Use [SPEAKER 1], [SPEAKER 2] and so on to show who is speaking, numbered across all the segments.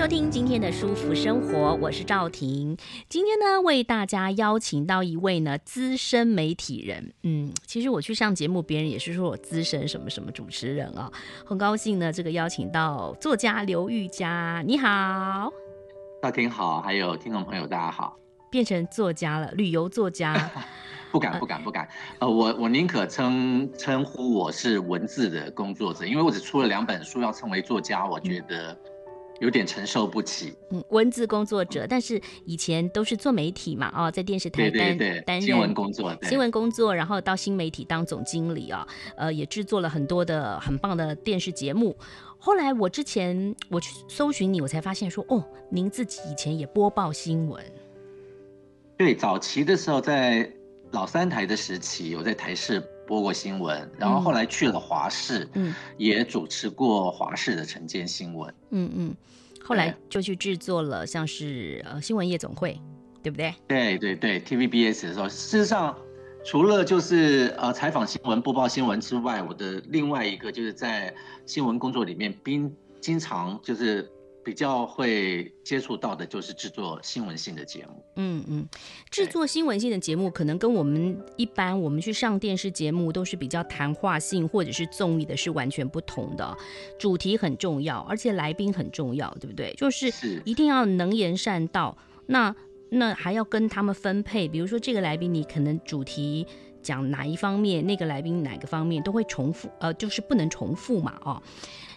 [SPEAKER 1] 收听今天的舒服生活，我是赵婷。今天呢，为大家邀请到一位呢资深媒体人。嗯，其实我去上节目，别人也是说我资深什么什么主持人啊、哦。很高兴呢，这个邀请到作家刘玉佳。你好，
[SPEAKER 2] 赵婷好，还有听众朋友大家好。
[SPEAKER 1] 变成作家了，旅游作家。
[SPEAKER 2] 不敢不敢不敢。呃，我我宁可称称呼我是文字的工作者，因为我只出了两本书，要称为作家，我觉得。有点承受不起，
[SPEAKER 1] 嗯，文字工作者，但是以前都是做媒体嘛，哦，在电视台担担任
[SPEAKER 2] 新闻工作，
[SPEAKER 1] 新闻工作，然后到新媒体当总经理啊，呃，也制作了很多的很棒的电视节目。后来我之前我去搜寻你，我才发现说，哦，您自己以前也播报新闻。
[SPEAKER 2] 对，早期的时候在老三台的时期，我在台视播过新闻，然后后来去了华视，嗯，也主持过华视的晨间新闻，
[SPEAKER 1] 嗯嗯。后来就去制作了，像是呃新闻夜总会，对不对？
[SPEAKER 2] 对对对，TVBS 的时候，事实上除了就是呃采访新闻、播报新闻之外，我的另外一个就是在新闻工作里面，经经常就是。比较会接触到的就是制作新闻性的节目。
[SPEAKER 1] 嗯嗯，制作新闻性的节目可能跟我们一般我们去上电视节目都是比较谈话性或者是综艺的是完全不同的。主题很重要，而且来宾很重要，对不对？就是一定要能言善道。那那还要跟他们分配，比如说这个来宾你可能主题讲哪一方面，那个来宾哪个方面都会重复，呃，就是不能重复嘛，哦。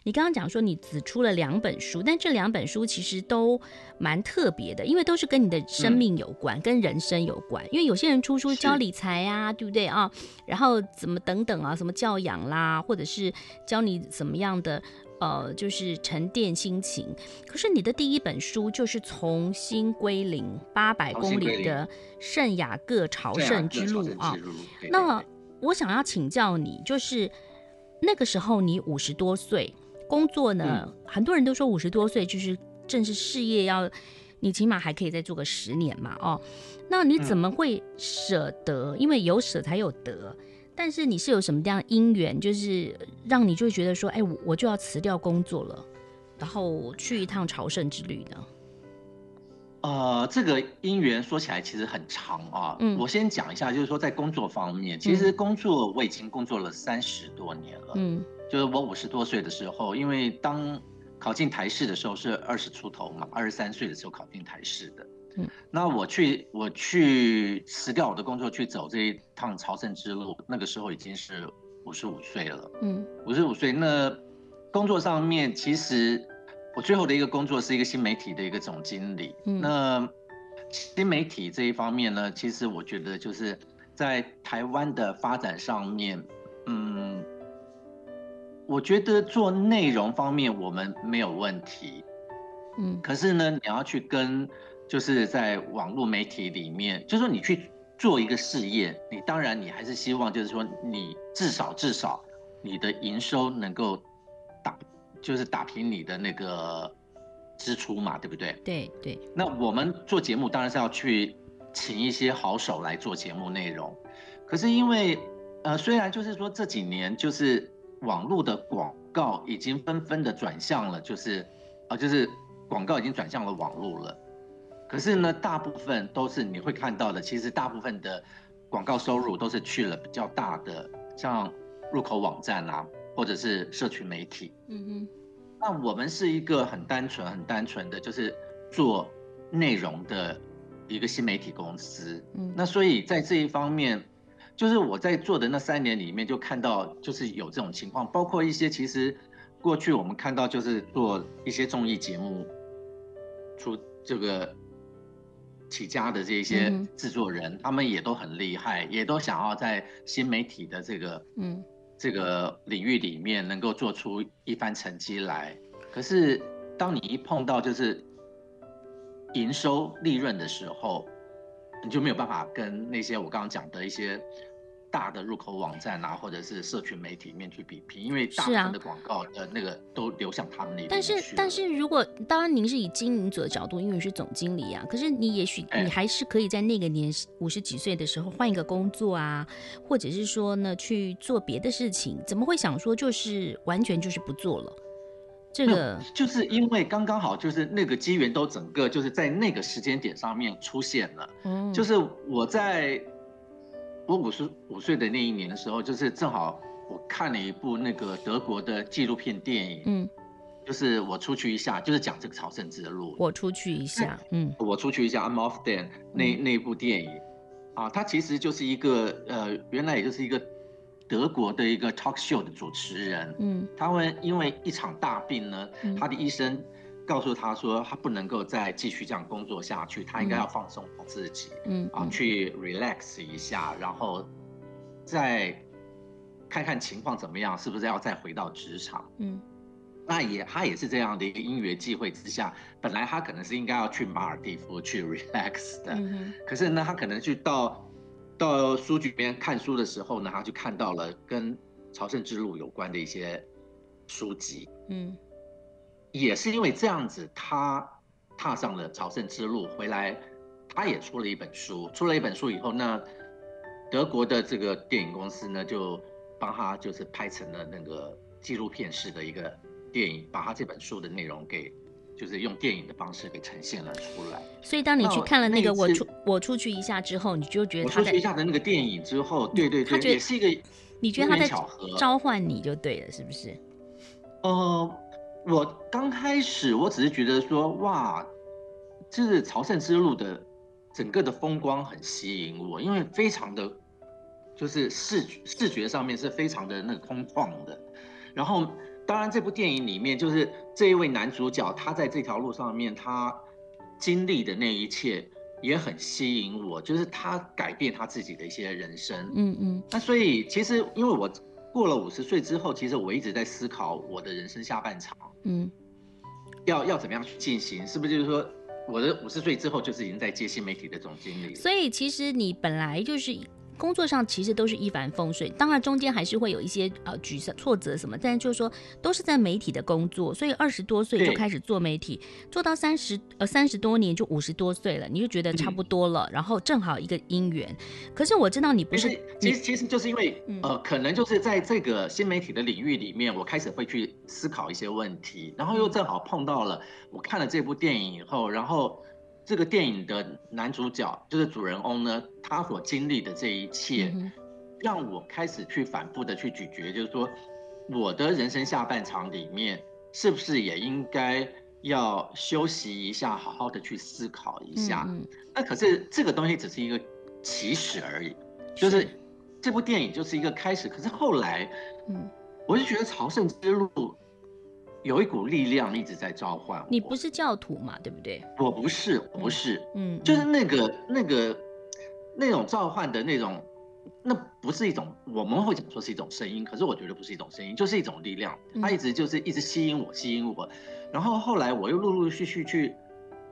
[SPEAKER 1] 你刚刚讲说你只出了两本书，但这两本书其实都蛮特别的，因为都是跟你的生命有关，嗯、跟人生有关。因为有些人出书教理财啊，对不对啊？然后怎么等等啊，什么教养啦，或者是教你怎么样的呃，就是沉淀心情。可是你的第一本书就是从新归零，八百公里的圣雅各朝圣之路啊。那我想要请教你，就是那个时候你五十多岁。工作呢，嗯、很多人都说五十多岁就是正是事业要，你起码还可以再做个十年嘛，哦，那你怎么会舍得？嗯、因为有舍才有得，但是你是有什么样的因缘，就是让你就觉得说，哎，我我就要辞掉工作了，然后去一趟朝圣之旅呢？
[SPEAKER 2] 呃，这个因缘说起来其实很长啊，嗯，我先讲一下，就是说在工作方面，其实工作我已经工作了三十多年了，嗯。就是我五十多岁的时候，因为当考进台视的时候是二十出头嘛，二十三岁的时候考进台视的。嗯，那我去我去辞掉我的工作去走这一趟朝圣之路，那个时候已经是五十五岁了。嗯，五十五岁，那工作上面其实我最后的一个工作是一个新媒体的一个总经理。嗯，那新媒体这一方面呢，其实我觉得就是在台湾的发展上面，嗯。我觉得做内容方面我们没有问题，嗯，可是呢，你要去跟，就是在网络媒体里面，就是说你去做一个事业，你当然你还是希望就是说你至少至少你的营收能够打，就是打平你的那个支出嘛，对不对？
[SPEAKER 1] 对对。
[SPEAKER 2] 那我们做节目当然是要去请一些好手来做节目内容，可是因为呃，虽然就是说这几年就是。网络的广告已经纷纷的转向了，就是，啊，就是广告已经转向了网络了。可是呢，大部分都是你会看到的，其实大部分的广告收入都是去了比较大的，像入口网站啊，或者是社群媒体。嗯哼。那我们是一个很单纯、很单纯的，就是做内容的一个新媒体公司。嗯。那所以在这一方面。就是我在做的那三年里面，就看到就是有这种情况，包括一些其实过去我们看到就是做一些综艺节目出这个起家的这些制作人，他们也都很厉害，也都想要在新媒体的这个嗯这个领域里面能够做出一番成绩来。可是当你一碰到就是营收利润的时候，你就没有办法跟那些我刚刚讲的一些。大的入口网站啊，或者是社群媒体里面去比拼，因为大部分的广告的那个都流向他们那边。
[SPEAKER 1] 但是，但是如果当然您是以经营者的角度，因为你是总经理啊，可是你也许你还是可以在那个年五十几岁的时候换一个工作啊，或者是说呢去做别的事情，怎么会想说就是完全就是不做了？这个
[SPEAKER 2] 就是因为刚刚好就是那个机缘都整个就是在那个时间点上面出现了，嗯，就是我在。我五十五岁的那一年的时候，就是正好我看了一部那个德国的纪录片电影，嗯，就是我出去一下，就是讲这个朝圣之路。
[SPEAKER 1] 我出去一下，嗯，
[SPEAKER 2] 我出去一下，I'm off then 那那部电影，啊，它其实就是一个呃，原来也就是一个德国的一个 talk show 的主持人，嗯，他会因为一场大病呢，他的医生。告诉他说，他不能够再继续这样工作下去，他应该要放松自己，嗯，啊，去 relax 一下，然后再看看情况怎么样，是不是要再回到职场？嗯，那也他也是这样的一个因缘际会之下，本来他可能是应该要去马尔蒂夫去 relax 的，嗯，可是呢，他可能去到到书局里面看书的时候呢，他就看到了跟朝圣之路有关的一些书籍，嗯。也是因为这样子，他踏上了朝圣之路，回来，他也出了一本书。出了一本书以后，那德国的这个电影公司呢，就帮他就是拍成了那个纪录片式的一个电影，把他这本书的内容给，就是用电影的方式给呈现了出来。
[SPEAKER 1] 所以当你去看了那个我出我出去一下之后，你就觉得
[SPEAKER 2] 出去一下的那个电影之后，对对对，也是一个，
[SPEAKER 1] 你觉得他在召唤你就对了，是不是？
[SPEAKER 2] 呃。我刚开始，我只是觉得说，哇，就是朝圣之路的整个的风光很吸引我，因为非常的，就是视视觉上面是非常的那个空旷的。然后，当然这部电影里面，就是这一位男主角，他在这条路上面，他经历的那一切也很吸引我，就是他改变他自己的一些人生。嗯嗯。那所以，其实因为我。过了五十岁之后，其实我一直在思考我的人生下半场，嗯，要要怎么样去进行？是不是就是说，我的五十岁之后就是已经在接新媒体的总经理？
[SPEAKER 1] 所以其实你本来就是。工作上其实都是一帆风顺，当然中间还是会有一些呃沮丧、挫折什么，但是就是说都是在媒体的工作，所以二十多岁就开始做媒体，做到三十呃三十多年就五十多岁了，你就觉得差不多了，嗯、然后正好一个姻缘。可是我知道你不是，
[SPEAKER 2] 其实其实就是因为、嗯、呃，可能就是在这个新媒体的领域里面，我开始会去思考一些问题，然后又正好碰到了我看了这部电影以后，然后。这个电影的男主角就是主人翁呢，他所经历的这一切，让我开始去反复的去咀嚼，就是说，我的人生下半场里面，是不是也应该要休息一下，好好的去思考一下？那可是这个东西只是一个起始而已，就是这部电影就是一个开始。可是后来，嗯，我就觉得朝圣之路。有一股力量一直在召唤我。
[SPEAKER 1] 你不是教徒嘛？对不对？
[SPEAKER 2] 我不是，我不是。嗯，就是那个那个那种召唤的那种，那不是一种我们会讲说是一种声音，可是我觉得不是一种声音，就是一种力量。它一直就是一直吸引我，吸引我。然后后来我又陆陆续续去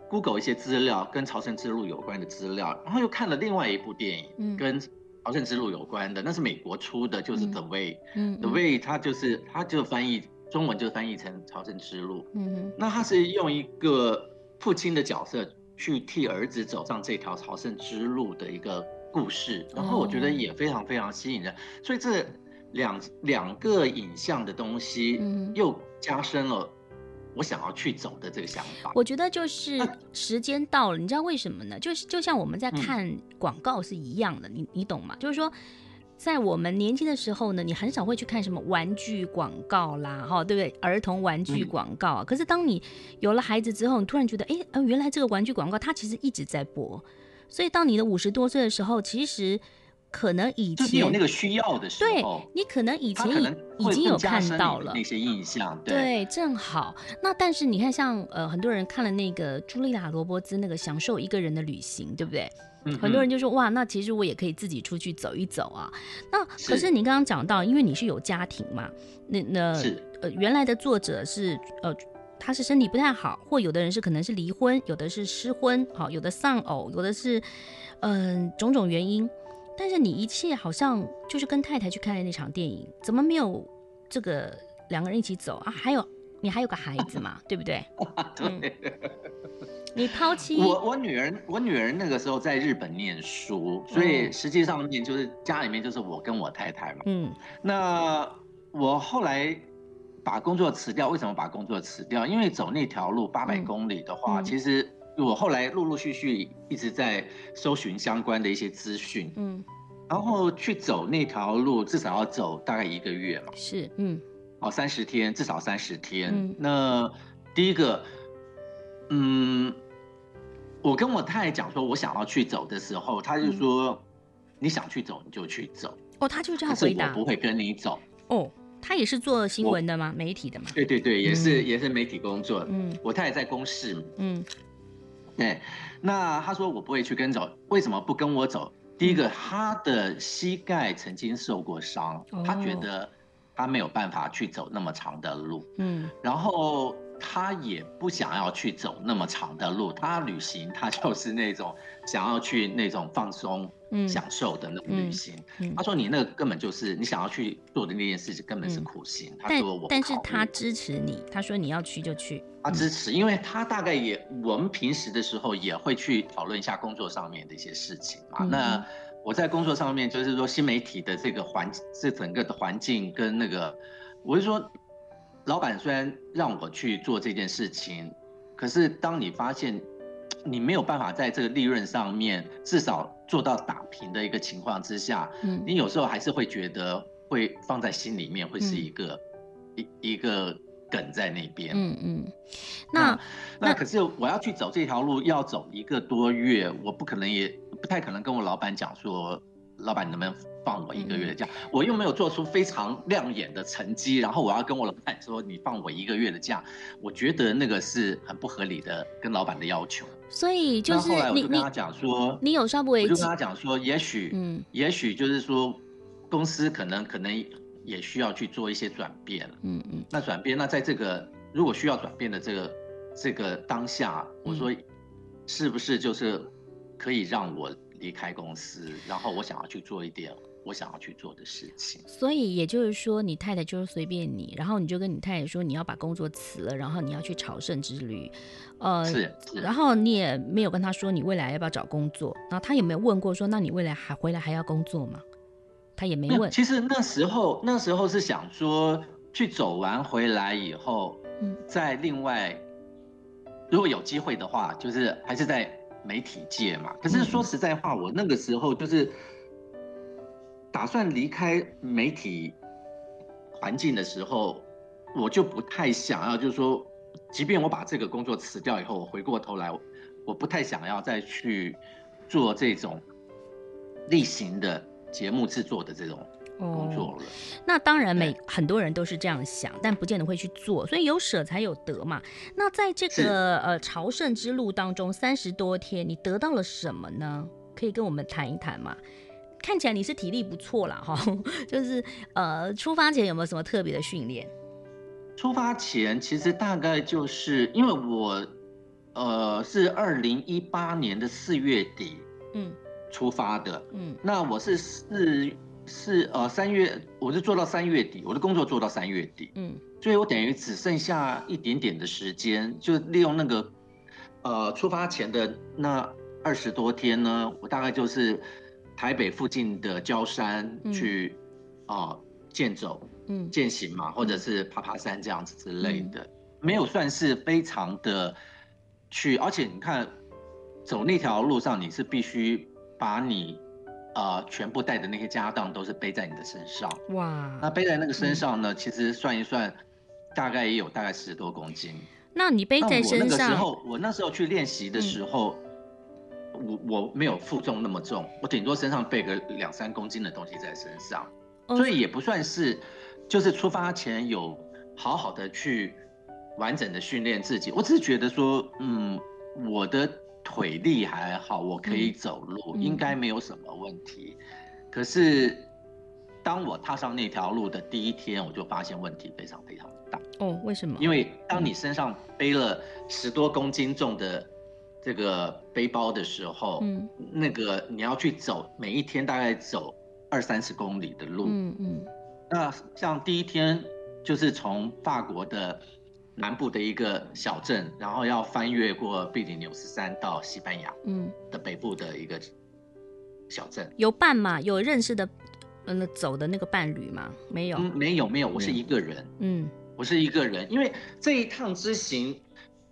[SPEAKER 2] Google 一些资料，跟朝圣之路有关的资料，然后又看了另外一部电影，嗯跟朝圣之路有关的，那是美国出的，就是 The Way。嗯，The Way 它就是它就翻译。中文就翻译成朝圣之路。嗯哼，那他是用一个父亲的角色去替儿子走上这条朝圣之路的一个故事，然后我觉得也非常非常吸引人。所以这两两个影像的东西，又加深了我想要去走的这个想法。
[SPEAKER 1] 我觉得就是时间到了，你知道为什么呢？就是就像我们在看广告是一样的，你你懂吗？就是说。在我们年轻的时候呢，你很少会去看什么玩具广告啦，哈，对不对？儿童玩具广告啊。可是当你有了孩子之后，你突然觉得，哎，呃，原来这个玩具广告它其实一直在播。所以到你的五十多岁的时候，其实可能以前
[SPEAKER 2] 有那个需要的时候，
[SPEAKER 1] 对，你可能以前已已经有看到了
[SPEAKER 2] 那些印象，
[SPEAKER 1] 对，正好。那但是你看像，像呃很多人看了那个朱莉亚·罗伯兹那个《享受一个人的旅行》，对不对？很多人就说哇，那其实我也可以自己出去走一走啊。那可是你刚刚讲到，因为你是有家庭嘛，那那呃原来的作者是呃他是身体不太好，或有的人是可能是离婚，有的是失婚，好，有的丧偶，有的是嗯、呃、种种原因。但是你一切好像就是跟太太去看的那场电影，怎么没有这个两个人一起走啊？还有你还有个孩子嘛，对不对？
[SPEAKER 2] 对。
[SPEAKER 1] 嗯你抛弃
[SPEAKER 2] 我，我女儿，我女儿那个时候在日本念书，所以实际上面就是家里面就是我跟我太太嘛。嗯，那我后来把工作辞掉，为什么把工作辞掉？因为走那条路八百公里的话，嗯、其实我后来陆陆续续一直在搜寻相关的一些资讯。嗯，然后去走那条路，至少要走大概一个月嘛。
[SPEAKER 1] 是，嗯，
[SPEAKER 2] 哦，三十天，至少三十天。嗯，那第一个。嗯，我跟我太太讲说，我想要去走的时候，他就说，嗯、你想去走你就去走。
[SPEAKER 1] 哦，他就这样回答。
[SPEAKER 2] 我不会跟你走。
[SPEAKER 1] 哦，他也是做新闻的吗？媒体的吗？
[SPEAKER 2] 对对对，也是、嗯、也是媒体工作。嗯，我太太在公视。嗯，对。那他说我不会去跟走，为什么不跟我走？第一个，嗯、他的膝盖曾经受过伤，哦、他觉得他没有办法去走那么长的路。嗯，然后。他也不想要去走那么长的路，他旅行他就是那种想要去那种放松、享受的那种旅行。他说：“你那个根本就是你想要去做的那件事情，根本是苦行。”他说：“我。”
[SPEAKER 1] 但是他支持你，他说：“你要去就去。”
[SPEAKER 2] 他支持，因为他大概也我们平时的时候也会去讨论一下工作上面的一些事情嘛。那我在工作上面就是说新媒体的这个环，这整个的环境跟那个，我是说。老板虽然让我去做这件事情，可是当你发现你没有办法在这个利润上面至少做到打平的一个情况之下，嗯，你有时候还是会觉得会放在心里面，会是一个一、嗯、一个梗在那边。嗯嗯，那那，那可是我要去走这条路，要走一个多月，我不可能也不太可能跟我老板讲说，老板你能不能？放我一个月的假，我又没有做出非常亮眼的成绩，然后我要跟我老板说，你放我一个月的假，我觉得那个是很不合理的，跟老板的要求。
[SPEAKER 1] 所以就是
[SPEAKER 2] 后来我就跟他讲说，
[SPEAKER 1] 你有稍不为，我
[SPEAKER 2] 就跟他讲说，也许，嗯，也许就是说，公司可能可能也需要去做一些转变，嗯嗯。那转变，那在这个如果需要转变的这个这个当下，我说是不是就是可以让我离开公司，然后我想要去做一点。我想要去做的事情，
[SPEAKER 1] 所以也就是说，你太太就是随便你，然后你就跟你太太说你要把工作辞了，然后你要去朝圣之旅，呃，
[SPEAKER 2] 是，是，
[SPEAKER 1] 然后你也没有跟他说你未来要不要找工作，然后他有没有问过说，那你未来还回来还要工作吗？他也没问。
[SPEAKER 2] 其实那时候那时候是想说去走完回来以后，嗯，再另外如果有机会的话，就是还是在媒体界嘛。可是说实在话，我那个时候就是。打算离开媒体环境的时候，我就不太想要，就是说，即便我把这个工作辞掉以后，我回过头来，我不太想要再去做这种例行的节目制作的这种工作了。哦、
[SPEAKER 1] 那当然，每很多人都是这样想，但不见得会去做，所以有舍才有得嘛。那在这个呃朝圣之路当中，三十多天，你得到了什么呢？可以跟我们谈一谈吗？看起来你是体力不错啦，哈，就是呃，出发前有没有什么特别的训练？
[SPEAKER 2] 出发前其实大概就是因为我，呃，是二零一八年的四月底，嗯，出发的，嗯，那我是四四呃三月，我是做到三月底，我的工作做到三月底，嗯，所以我等于只剩下一点点的时间，就利用那个，呃，出发前的那二十多天呢，我大概就是。台北附近的郊山去，啊、嗯，健、呃、走，嗯，健行嘛，或者是爬爬山这样子之类的，嗯、没有算是非常的去，而且你看，走那条路上你是必须把你，呃，全部带的那些家当都是背在你的身上，哇，那背在那个身上呢，嗯、其实算一算，大概也有大概十多公斤。
[SPEAKER 1] 那你背在身上？我那个时
[SPEAKER 2] 候，我那时候去练习的时候。嗯我我没有负重那么重，我顶多身上背个两三公斤的东西在身上，所以也不算是，就是出发前有好好的去完整的训练自己。我只是觉得说，嗯，我的腿力还好，我可以走路，应该没有什么问题。可是当我踏上那条路的第一天，我就发现问题非常非常大。
[SPEAKER 1] 哦，为什么？
[SPEAKER 2] 因为当你身上背了十多公斤重的这个背包的时候，嗯，那个你要去走，每一天大概走二三十公里的路，嗯嗯。那像第一天就是从法国的南部的一个小镇，然后要翻越过比利牛斯山到西班牙，嗯，的北部的一个小镇。
[SPEAKER 1] 有伴吗？有认识的？嗯，走的那个伴侣吗？没有，
[SPEAKER 2] 嗯、没有，没有，我是一个人。嗯，我是一个人，因为这一趟之行，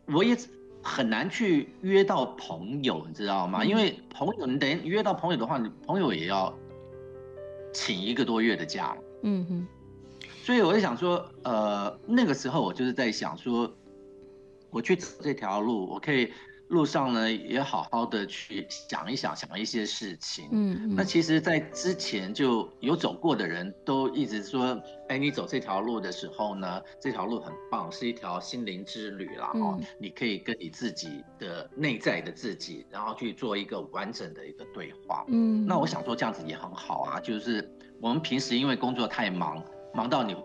[SPEAKER 2] 我也很难去约到朋友，你知道吗？嗯、因为朋友，你等于约到朋友的话，你朋友也要请一个多月的假。嗯哼，所以我就想说，呃，那个时候我就是在想说，我去走这条路，我可以。路上呢，也好好的去想一想，想一些事情。嗯，嗯，那其实，在之前就有走过的人都一直说，哎，你走这条路的时候呢，这条路很棒，是一条心灵之旅啦。哦，你可以跟你自己的内在的自己，然后去做一个完整的一个对话。嗯，那我想说这样子也很好啊，就是我们平时因为工作太忙，忙到你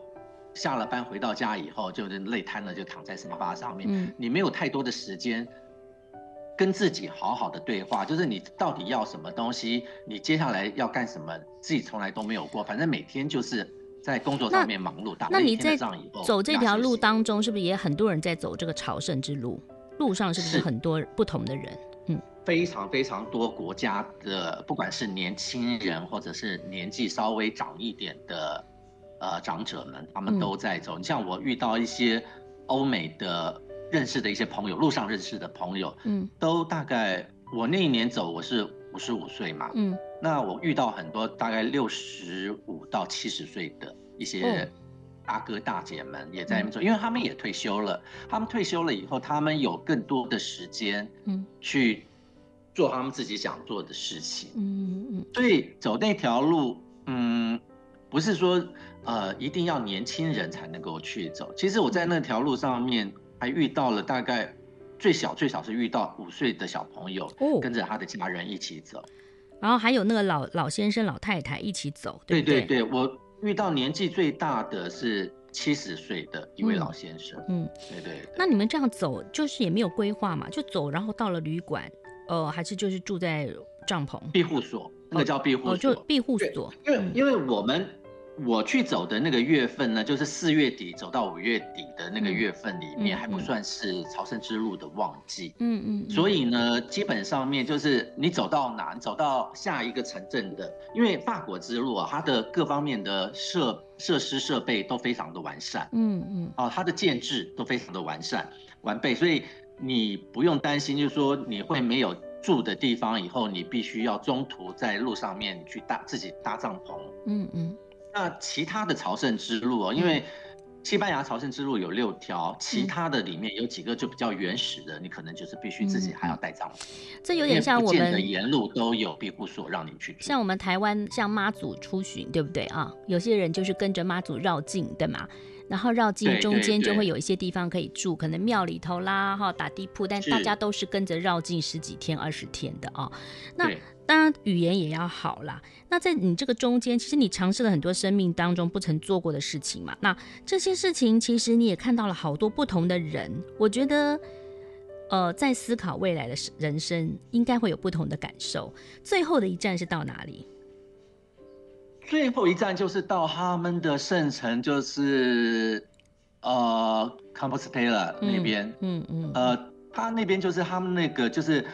[SPEAKER 2] 下了班回到家以后，就是累瘫了，就躺在沙发上面，嗯，你没有太多的时间。跟自己好好的对话，就是你到底要什么东西，你接下来要干什么，自己从来都没有过。反正每天就是在工作上面忙碌。
[SPEAKER 1] 那你在走这条路当中，是不是也很多人在走这个朝圣之路？路上是不是很多不同的人？嗯，
[SPEAKER 2] 非常非常多国家的，不管是年轻人或者是年纪稍微长一点的，呃，长者们，他们都在走。你、嗯、像我遇到一些欧美的。认识的一些朋友，路上认识的朋友，嗯，都大概我那一年走，我是五十五岁嘛，嗯，那我遇到很多大概六十五到七十岁的一些大哥大姐们也在那边走，因为他们也退休了，他们退休了以后，他们有更多的时间，嗯，去做他们自己想做的事情，嗯嗯，所以走那条路，嗯，不是说呃一定要年轻人才能够去走，其实我在那条路上面。还遇到了大概最小最少是遇到五岁的小朋友，哦跟着他的家人一起走，
[SPEAKER 1] 然后还有那个老老先生老太太一起走，对对，
[SPEAKER 2] 对对，我遇到年纪最大的是七十岁的一位老先生，嗯，对，对对。
[SPEAKER 1] 那你们这样走就是也没有规划嘛，就走，然后到了旅馆，呃，还是就是住在帐篷
[SPEAKER 2] 庇护所，那个叫庇护所，哦，
[SPEAKER 1] 就庇护所，
[SPEAKER 2] 因为因为我们。我去走的那个月份呢，就是四月底走到五月底的那个月份里面，还不算是朝圣之路的旺季。嗯嗯。所以呢，基本上面就是你走到哪，走到下一个城镇的，因为法国之路啊，它的各方面的设设施设备都非常的完善。嗯嗯。哦，它的建制都非常的完善完备，所以你不用担心，就是说你会没有住的地方，以后你必须要中途在路上面去搭自己搭帐篷。嗯嗯。那其他的朝圣之路哦，因为西班牙朝圣之路有六条，其他的里面有几个就比较原始的，你可能就是必须自己还要带帐篷。
[SPEAKER 1] 这有点像我们
[SPEAKER 2] 的沿路都有庇护所让你去住。
[SPEAKER 1] 像我们台湾像妈祖出巡，对不对啊？有些人就是跟着妈祖绕境，对吗？然后绕境中间就会有一些地方可以住，可能庙里头啦，哈，打地铺，但大家都是跟着绕境十几天、二十天的啊。那当然语言也要好啦。那在你这个中间，其实你尝试了很多生命当中不曾做过的事情嘛。那这些事情其实你也看到了好多不同的人。我觉得，呃，在思考未来的人生，应该会有不同的感受。最后的一站是到哪里？
[SPEAKER 2] 最后一站就是到他们的圣城，就是呃，Compostela 那边。嗯嗯，嗯。呃，他那边就是他们那个就是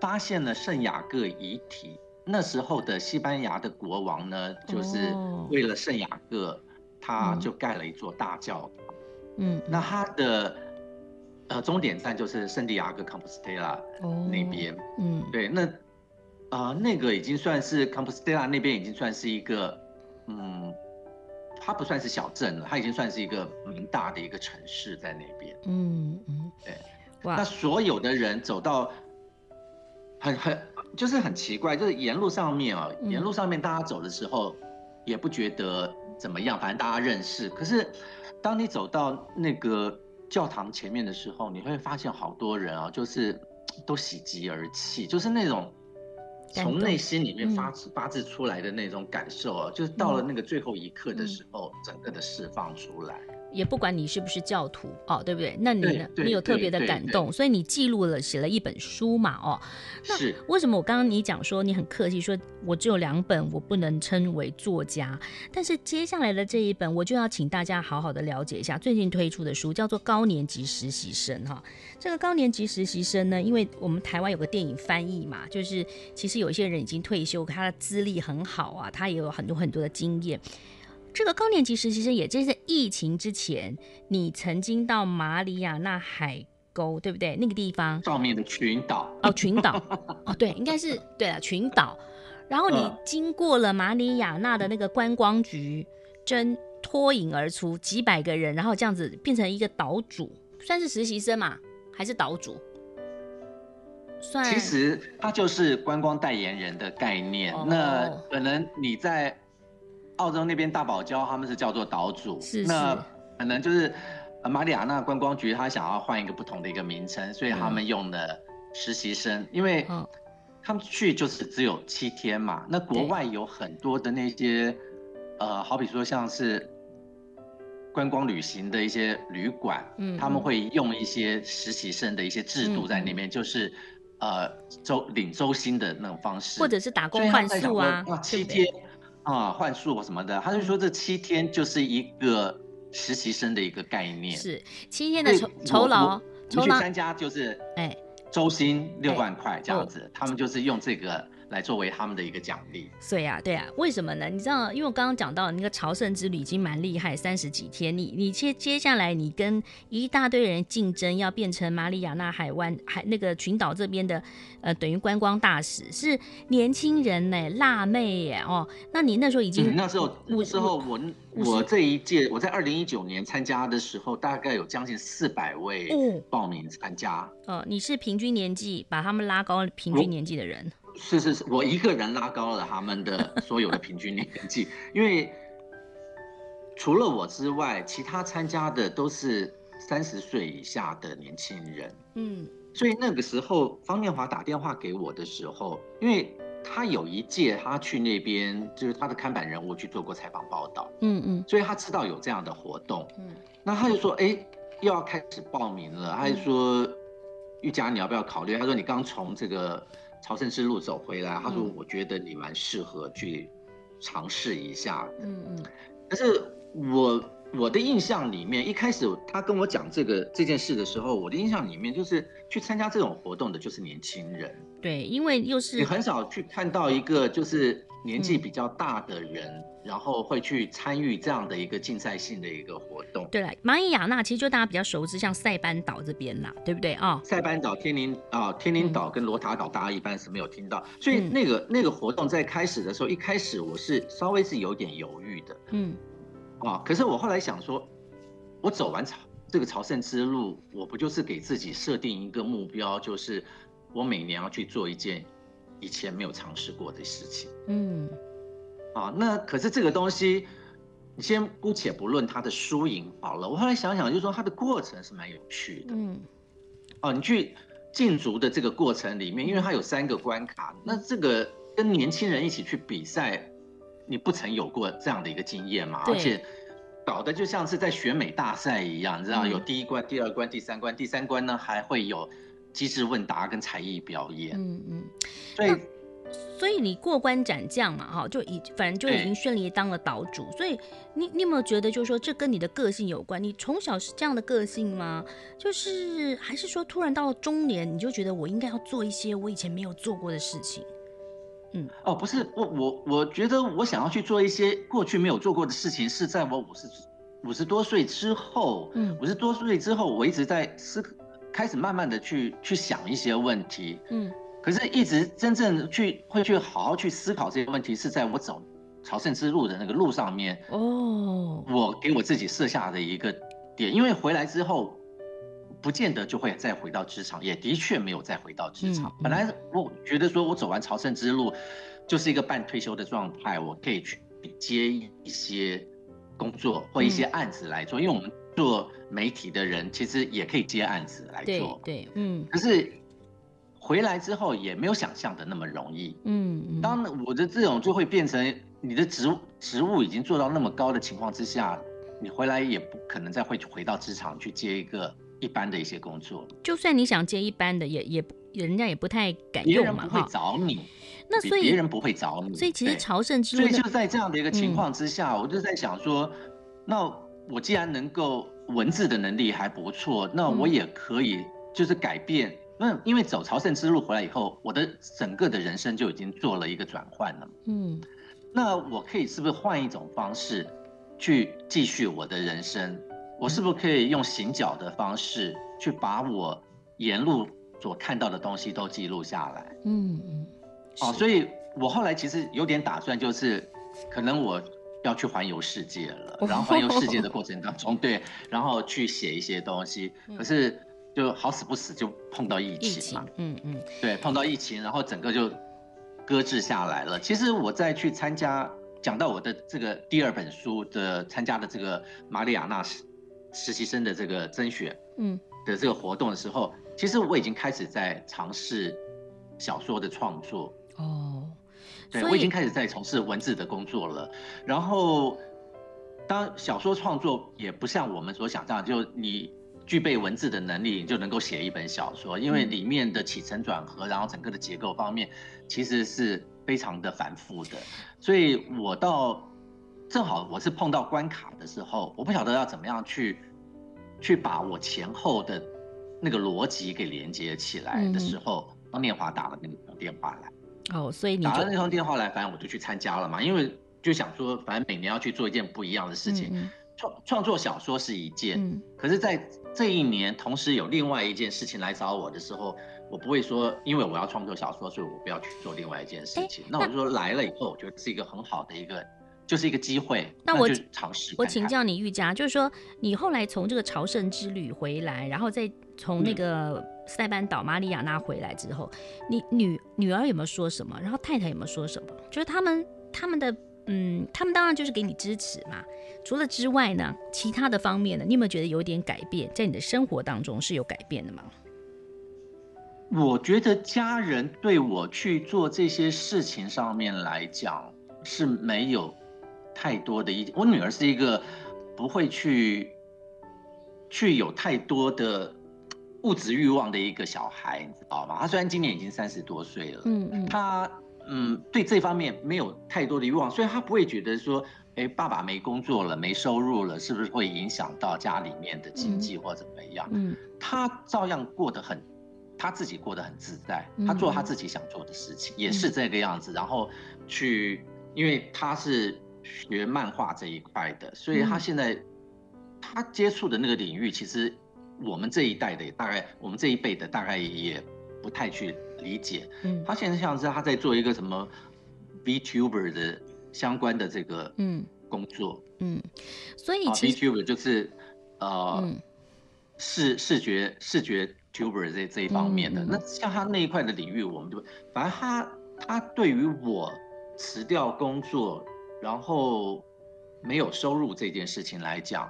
[SPEAKER 2] 发现了圣雅各遗体。那时候的西班牙的国王呢，就是为了圣雅各，他就盖了一座大教堂。嗯。那他的呃终点站就是圣地亚哥 Compostela 那边。嗯。对，那。啊、呃，那个已经算是 Compostela 那边已经算是一个，嗯，它不算是小镇了，它已经算是一个蛮大的一个城市在那边。嗯嗯，对。哇。那所有的人走到很很就是很奇怪，就是沿路上面啊，沿路上面大家走的时候也不觉得怎么样，反正大家认识。可是当你走到那个教堂前面的时候，你会发现好多人啊，就是都喜极而泣，就是那种。从内心里面发自发自出来的那种感受啊，就是到了那个最后一刻的时候，整个的释放出来。
[SPEAKER 1] 也不管你是不是教徒哦，对不对？那你呢？你有特别的感动，所以你记录了，写了一本书嘛，哦。那为什么我刚刚你讲说你很客气，说我只有两本，我不能称为作家。但是接下来的这一本，我就要请大家好好的了解一下最近推出的书，叫做《高年级实习生》哈。这个高年级实习生呢，因为我们台湾有个电影翻译嘛，就是其实有一些人已经退休，他的资历很好啊，他也有很多很多的经验。这个高年级实习生也就是在疫情之前，你曾经到马里亚纳海沟，对不对？那个地方
[SPEAKER 2] 上面的群岛
[SPEAKER 1] 哦，群岛哦，对，应该是对了，群岛。然后你经过了马里亚纳的那个观光局，真脱颖而出，几百个人，然后这样子变成一个岛主，算是实习生嘛，还是岛主？算。
[SPEAKER 2] 其实他就是观光代言人的概念。哦、那可能你在。澳洲那边大堡礁，他们是叫做岛主，
[SPEAKER 1] 是是，
[SPEAKER 2] 那可能就是马里亚纳观光局，他想要换一个不同的一个名称，所以他们用的实习生，嗯、因为他们去就是只有七天嘛。那国外有很多的那些，呃，好比说像是观光旅行的一些旅馆，嗯，他们会用一些实习生的一些制度在里面，嗯、就是呃周领周薪的那种方式，
[SPEAKER 1] 或者是打工换宿啊，
[SPEAKER 2] 七天。啊，换宿什么的，他就说这七天就是一个实习生的一个概念，
[SPEAKER 1] 是七天的酬酬劳，
[SPEAKER 2] 酬劳参加就是哎，周薪六万块这样子，欸、他们就是用这个。来作为他们的一个奖励，
[SPEAKER 1] 对呀，对呀，为什么呢？你知道，因为我刚刚讲到那个朝圣之旅已经蛮厉害，三十几天，你你接接下来你跟一大堆人竞争，要变成马里亚纳海湾海那个群岛这边的，呃，等于观光大使，是年轻人呢，辣妹耶哦，那你那时候已经、
[SPEAKER 2] 嗯、那时候那时候我我这一届我在二零一九年参加的时候，大概有将近四百位报名参加，
[SPEAKER 1] 哦，你是平均年纪把他们拉高平均年纪的人。
[SPEAKER 2] 是是是，我一个人拉高了他们的所有的平均年纪，因为除了我之外，其他参加的都是三十岁以下的年轻人。嗯，所以那个时候方念华打电话给我的时候，因为他有一届他去那边，就是他的看板人物去做过采访报道。嗯嗯，所以他知道有这样的活动。嗯，那他就说，哎，又要开始报名了。他就说，玉佳你要不要考虑？他说你刚从这个。朝圣之路走回来，他说：“我觉得你蛮适合去尝试一下。”嗯嗯。但是我我的印象里面，一开始他跟我讲这个这件事的时候，我的印象里面就是去参加这种活动的就是年轻人。
[SPEAKER 1] 对，因为又是
[SPEAKER 2] 你很少去看到一个就是年纪比较大的人。嗯然后会去参与这样的一个竞赛性的一个活动。
[SPEAKER 1] 对了，马里亚纳其实就大家比较熟知，像塞班岛这边啦，对不对啊？哦、
[SPEAKER 2] 塞班岛、天宁啊、呃，天宁岛跟罗塔岛，大家一般是没有听到。所以那个、嗯、那个活动在开始的时候，一开始我是稍微是有点犹豫的。嗯。啊，可是我后来想说，我走完朝这个朝圣之路，我不就是给自己设定一个目标，就是我每年要去做一件以前没有尝试过的事情。嗯。啊，那可是这个东西，你先姑且不论它的输赢好了。我后来想想，就是说它的过程是蛮有趣的。嗯，哦，你去竞逐的这个过程里面，因为它有三个关卡，那这个跟年轻人一起去比赛，你不曾有过这样的一个经验嘛？对而且搞得就像是在选美大赛一样，你知道有第一关、第二关、第三关，第三关呢还会有机智问答跟才艺表演。嗯嗯，所以。
[SPEAKER 1] 所以你过关斩将嘛，哈，就已反正就已经顺利当了岛主。欸、所以你你有没有觉得，就是说这跟你的个性有关？你从小是这样的个性吗？就是还是说突然到了中年，你就觉得我应该要做一些我以前没有做过的事情？嗯，
[SPEAKER 2] 哦，不是，我我我觉得我想要去做一些过去没有做过的事情，是在我五十五十多岁之后。嗯，五十多岁之后，我一直在思，开始慢慢的去去想一些问题。嗯。可是，一直真正去会去好好去思考这些问题，是在我走朝圣之路的那个路上面哦。我给我自己设下的一个点，因为回来之后，不见得就会再回到职场，也的确没有再回到职场。本来我觉得说我走完朝圣之路，就是一个半退休的状态，我可以去接一些工作或一些案子来做，因为我们做媒体的人其实也可以接案子来做。对，嗯。可是。回来之后也没有想象的那么容易，嗯，当我的这种就会变成你的职职务已经做到那么高的情况之下，你回来也不可能再会回到职场去接一个一般的一些工作。
[SPEAKER 1] 就算你想接一般的，也也人家也不太敢用嘛，
[SPEAKER 2] 别人不会找你。
[SPEAKER 1] 那所以
[SPEAKER 2] 别人不会找你。
[SPEAKER 1] 所以其实朝圣之路，
[SPEAKER 2] 所以就在这样的一个情况之下，嗯、我就在想说，那我既然能够文字的能力还不错，那我也可以就是改变。那、嗯、因为走朝圣之路回来以后，我的整个的人生就已经做了一个转换了。嗯。那我可以是不是换一种方式去继续我的人生？我是不是可以用行脚的方式去把我沿路所看到的东西都记录下来？嗯嗯。哦，所以我后来其实有点打算，就是可能我要去环游世界了。然后环游世界的过程当中，对，然后去写一些东西。可是就好死不死就碰到疫情嘛。嗯嗯。对，碰到疫情，然后整个就。搁置下来了。其实我在去参加讲到我的这个第二本书的参加的这个马里亚纳实实习生的这个甄选，嗯，的这个活动的时候，嗯、其实我已经开始在尝试小说的创作。哦，对，我已经开始在从事文字的工作了。然后，当小说创作也不像我们所想象，就你具备文字的能力，你就能够写一本小说，因为里面的起承转合，然后整个的结构方面。其实是非常的繁复的，所以我到正好我是碰到关卡的时候，我不晓得要怎么样去去把我前后的那个逻辑给连接起来的时候，当念华打了那个电话来，
[SPEAKER 1] 哦，所以你
[SPEAKER 2] 打了那通电话来，反正我就去参加了嘛，因为就想说，反正每年要去做一件不一样的事情，创创作小说是一件，可是在这一年同时有另外一件事情来找我的时候。我不会说，因为我要创作小说，所以我不要去做另外一件事情。欸、那，那我就说来了以后，我觉得是一个很好的一个，就是一个机会。那我就尝试。
[SPEAKER 1] 我请教你，玉佳，就是说你后来从这个朝圣之旅回来，然后再从那个塞班岛马里亚纳回来之后，你女女儿有没有说什么？然后太太有没有说什么？就是他们他们的嗯，他们当然就是给你支持嘛。除了之外呢，其他的方面呢，你有没有觉得有点改变？在你的生活当中是有改变的吗？
[SPEAKER 2] 我觉得家人对我去做这些事情上面来讲是没有太多的意见。我女儿是一个不会去去有太多的物质欲望的一个小孩，你知道吗？他虽然今年已经三十多岁了，嗯嗯，他嗯对这方面没有太多的欲望，所以他不会觉得说，哎，爸爸没工作了，没收入了，是不是会影响到家里面的经济或怎么样？嗯，他照样过得很。他自己过得很自在，他做他自己想做的事情，也是这个样子。然后去，因为他是学漫画这一块的，所以他现在他接触的那个领域，其实我们这一代的大概，我们这一辈的大概也不太去理解。嗯。他现在像是他在做一个什么 VTuber 的相关的这个嗯。工作。嗯，
[SPEAKER 1] 所以
[SPEAKER 2] VTuber 就是呃视视觉视觉。Tuber 这这一方面的，嗯、那像他那一块的领域，我们就反正他他对于我辞掉工作，然后没有收入这件事情来讲，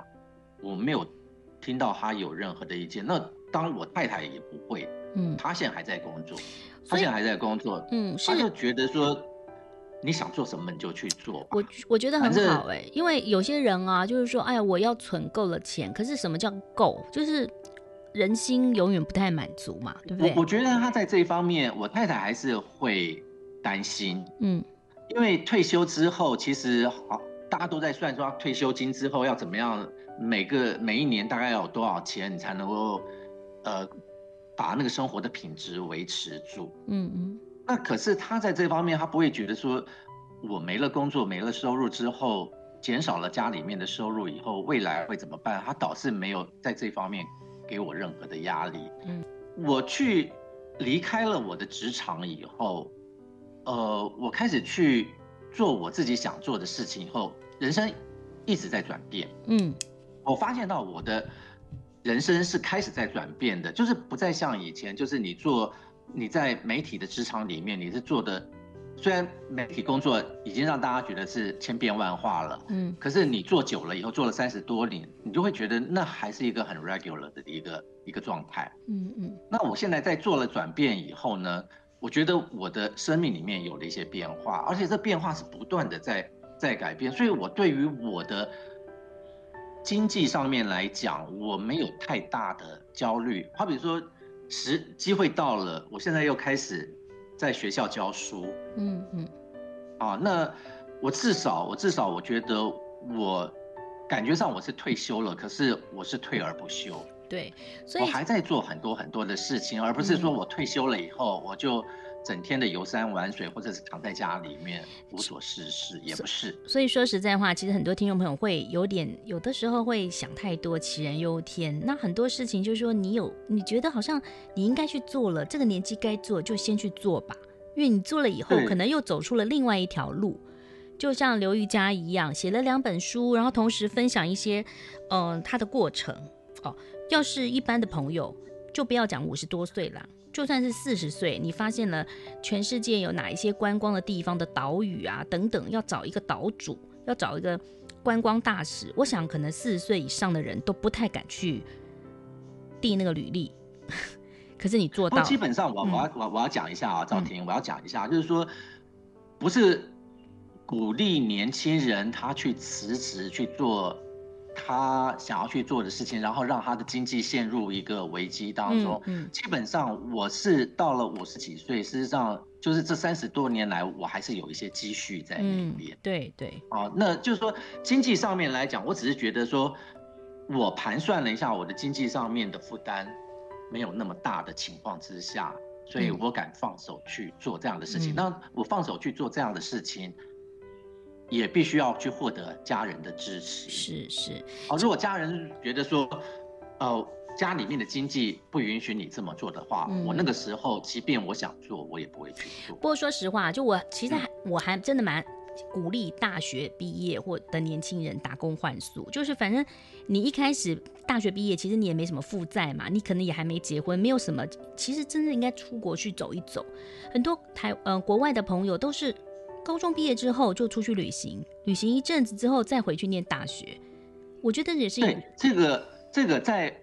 [SPEAKER 2] 我没有听到他有任何的意见。那当我太太也不会，嗯，她现在还在工作，她现在还在工作，嗯，他就觉得说你想做什么你就去做。
[SPEAKER 1] 我我觉得很好哎、欸，因为有些人啊，就是说，哎呀，我要存够了钱，可是什么叫够？就是。人心永远不太满足嘛，对不对？
[SPEAKER 2] 我我觉得他在这一方面，我太太还是会担心，嗯，因为退休之后，其实好，大家都在算说退休金之后要怎么样，每个每一年大概要有多少钱，你才能够，呃，把那个生活的品质维持住，嗯嗯。那可是他在这方面，他不会觉得说，我没了工作，没了收入之后，减少了家里面的收入以后，未来会怎么办？他倒是没有在这方面。给我任何的压力。嗯，我去离开了我的职场以后，呃，我开始去做我自己想做的事情以后，人生一直在转变。嗯，我发现到我的人生是开始在转变的，就是不再像以前，就是你做你在媒体的职场里面，你是做的。虽然媒体工作已经让大家觉得是千变万化了，嗯，可是你做久了以后，做了三十多年，你就会觉得那还是一个很 regular 的一个一个状态，嗯嗯。那我现在在做了转变以后呢，我觉得我的生命里面有了一些变化，而且这变化是不断的在在改变，所以我对于我的经济上面来讲，我没有太大的焦虑。好比说，时机会到了，我现在又开始在学校教书。嗯嗯。啊，那我至少，我至少，我觉得我感觉上我是退休了，可是我是退而不休。
[SPEAKER 1] 对，
[SPEAKER 2] 所以我还在做很多很多的事情，而不是说我退休了以后我就。整天的游山玩水，或者是躺在家里面无所事事，也不是。
[SPEAKER 1] 所以说实在话，其实很多听众朋友会有点，有的时候会想太多，杞人忧天。那很多事情就是说，你有你觉得好像你应该去做了，这个年纪该做就先去做吧，因为你做了以后，可能又走出了另外一条路。就像刘瑜佳一样，写了两本书，然后同时分享一些，嗯、呃，他的过程。哦，要是一般的朋友，就不要讲五十多岁了。就算是四十岁，你发现了全世界有哪一些观光的地方的岛屿啊等等，要找一个岛主，要找一个观光大使，我想可能四十岁以上的人都不太敢去递那个履历。可是你做到，
[SPEAKER 2] 基本上我我要我我要讲一下啊，赵婷，我要讲一下，就是说不是鼓励年轻人他去辞职去做。他想要去做的事情，然后让他的经济陷入一个危机当中。嗯，基本上我是到了五十几岁，事实上就是这三十多年来，我还是有一些积蓄在里面。
[SPEAKER 1] 对对。
[SPEAKER 2] 哦，那就是说经济上面来讲，我只是觉得说，我盘算了一下我的经济上面的负担没有那么大的情况之下，所以我敢放手去做这样的事情。那我放手去做这样的事情。也必须要去获得家人的支持。
[SPEAKER 1] 是是，
[SPEAKER 2] 哦，如果家人觉得说，呃，家里面的经济不允许你这么做的话，嗯，我那个时候即便我想做，我也不会去做。
[SPEAKER 1] 不过说实话，就我其实还我还真的蛮鼓励大学毕业或的年轻人打工换宿，就是反正你一开始大学毕业，其实你也没什么负债嘛，你可能也还没结婚，没有什么，其实真的应该出国去走一走。很多台呃国外的朋友都是。高中毕业之后就出去旅行，旅行一阵子之后再回去念大学，我觉得也是。
[SPEAKER 2] 对，这个这个在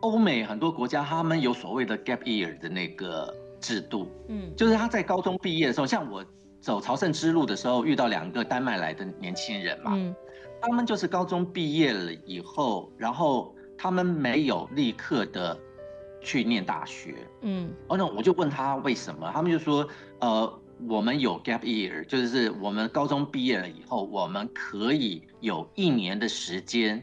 [SPEAKER 2] 欧美很多国家，他们有所谓的 gap year 的那个制度，嗯，就是他在高中毕业的时候，像我走朝圣之路的时候遇到两个丹麦来的年轻人嘛，嗯，他们就是高中毕业了以后，然后他们没有立刻的去念大学，嗯，哦，那我就问他为什么，他们就说，呃。我们有 gap year，就是我们高中毕业了以后，我们可以有一年的时间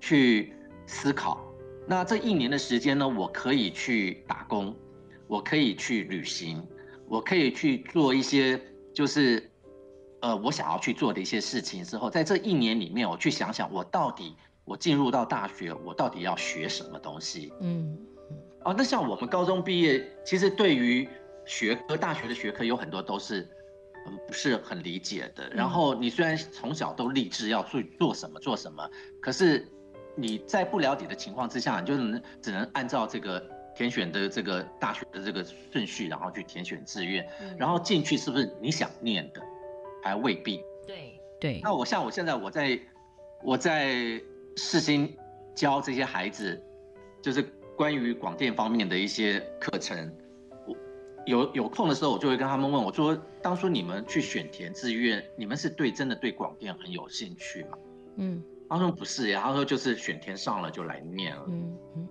[SPEAKER 2] 去思考。那这一年的时间呢，我可以去打工，我可以去旅行，我可以去做一些就是呃我想要去做的一些事情。之后，在这一年里面，我去想想，我到底我进入到大学，我到底要学什么东西？嗯，哦，那像我们高中毕业，其实对于学科大学的学科有很多都是，嗯，不是很理解的。然后你虽然从小都立志要去做什么做什么，可是你在不了解的情况之下，你就能只能按照这个填选的这个大学的这个顺序，然后去填选志愿，然后进去是不是你想念的，还未必。
[SPEAKER 1] 对对。
[SPEAKER 2] 那我像我现在我在我在世新教这些孩子，就是关于广电方面的一些课程。有有空的时候，我就会跟他们问我说：“当初你们去选填志愿，你们是对真的对广电很有兴趣吗？”嗯，他说不是呀，他说就是选填上了就来念了。嗯嗯，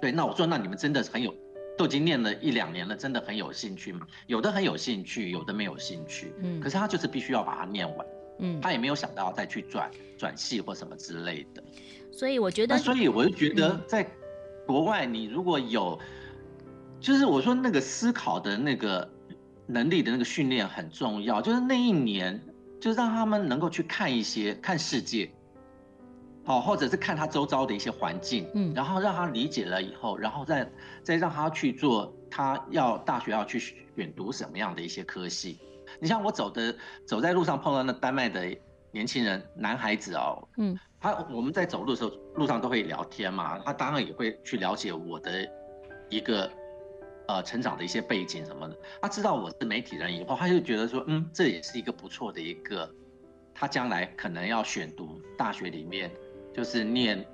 [SPEAKER 2] 对，那我说那你们真的很有，都已经念了一两年了，真的很有兴趣吗？有的很有兴趣，有的没有兴趣。嗯，可是他就是必须要把它念完。嗯，他也没有想到要再去转转系或什么之类的。
[SPEAKER 1] 所以我觉得，
[SPEAKER 2] 所以我就觉得在国外，你如果有。就是我说那个思考的那个能力的那个训练很重要，就是那一年，就让他们能够去看一些看世界，好，或者是看他周遭的一些环境，嗯，然后让他理解了以后，然后再再让他去做他要大学要去选读什么样的一些科系。你像我走的走在路上碰到那丹麦的年轻人男孩子哦，嗯，他我们在走路的时候路上都会聊天嘛，他当然也会去了解我的一个。呃，成长的一些背景什么的，他知道我是媒体人以后，他就觉得说，嗯，这也是一个不错的一个，他将来可能要选读大学里面，就是念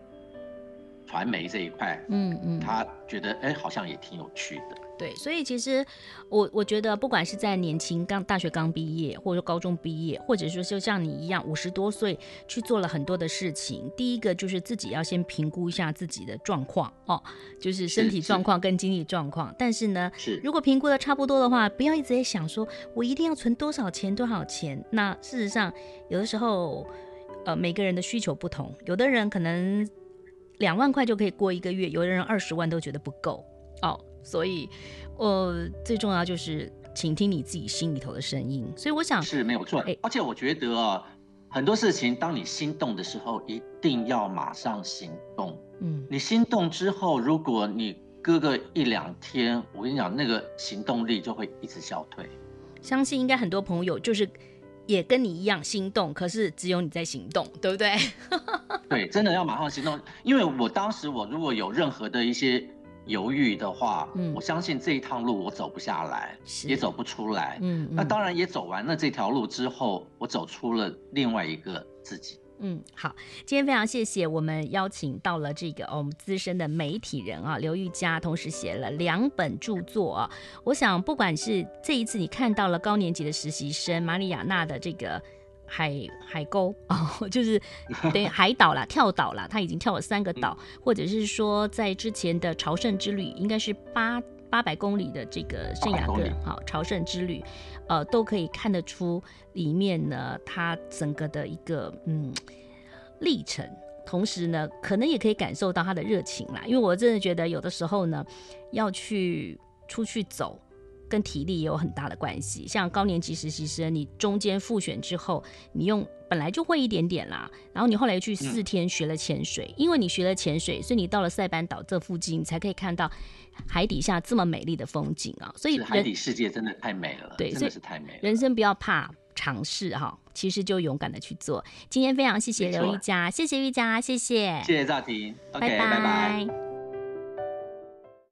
[SPEAKER 2] 传媒这一块，嗯嗯，他觉得哎，好像也挺有趣的。
[SPEAKER 1] 对，所以其实我我觉得，不管是在年轻刚大学刚毕业，或者说高中毕业，或者说就像你一样五十多岁去做了很多的事情，第一个就是自己要先评估一下自己的状况哦，就是身体状况跟经济状况。但是呢，
[SPEAKER 2] 是
[SPEAKER 1] 如果评估的差不多的话，不要一直在想说我一定要存多少钱多少钱。那事实上，有的时候呃每个人的需求不同，有的人可能两万块就可以过一个月，有的人二十万都觉得不够哦。所以，呃，最重要就是倾听你自己心里头的声音。所以我想
[SPEAKER 2] 是没有错。欸，而且我觉得啊，很多事情，当你心动的时候，一定要马上行动。嗯，你心动之后，如果你隔个一两天，我跟你讲，那个行动力就会一直消退。
[SPEAKER 1] 相信应该很多朋友就是也跟你一样心动，可是只有你在行动，对不对？
[SPEAKER 2] 对，真的要马上行动。因为我当时我如果有任何的一些。犹豫的话，嗯，我相信这一趟路我走不下来，也走不出来，嗯，那当然也走完了这条路之后，我走出了另外一个自己。
[SPEAKER 1] 嗯，好，今天非常谢谢我们邀请到了这个我们资深的媒体人啊，刘玉佳，同时写了两本著作啊。我想，不管是这一次你看到了高年级的实习生马里亚纳的这个。海海沟哦，就是等于 海岛啦，跳岛啦，他已经跳了三个岛，或者是说在之前的朝圣之旅，应该是八八百公里的这个圣雅各好朝圣之旅，呃，都可以看得出里面呢，他整个的一个嗯历程，同时呢，可能也可以感受到他的热情啦，因为我真的觉得有的时候呢，要去出去走。跟体力也有很大的关系，像高年级实习生，你中间复选之后，你用本来就会一点点啦，然后你后来去四天学了潜水，嗯，因为你学了潜水，所以你到了塞班岛这附近，你才可以看到海底下这么美丽的风景啊！所以
[SPEAKER 2] 海底世界真的太美了，对，真的是太美了。
[SPEAKER 1] 人生不要怕尝试哈，其实就勇敢的去做。今天非常谢谢刘玉佳，谢谢玉佳，谢谢，
[SPEAKER 2] 谢谢赵婷，OK，拜拜。拜拜。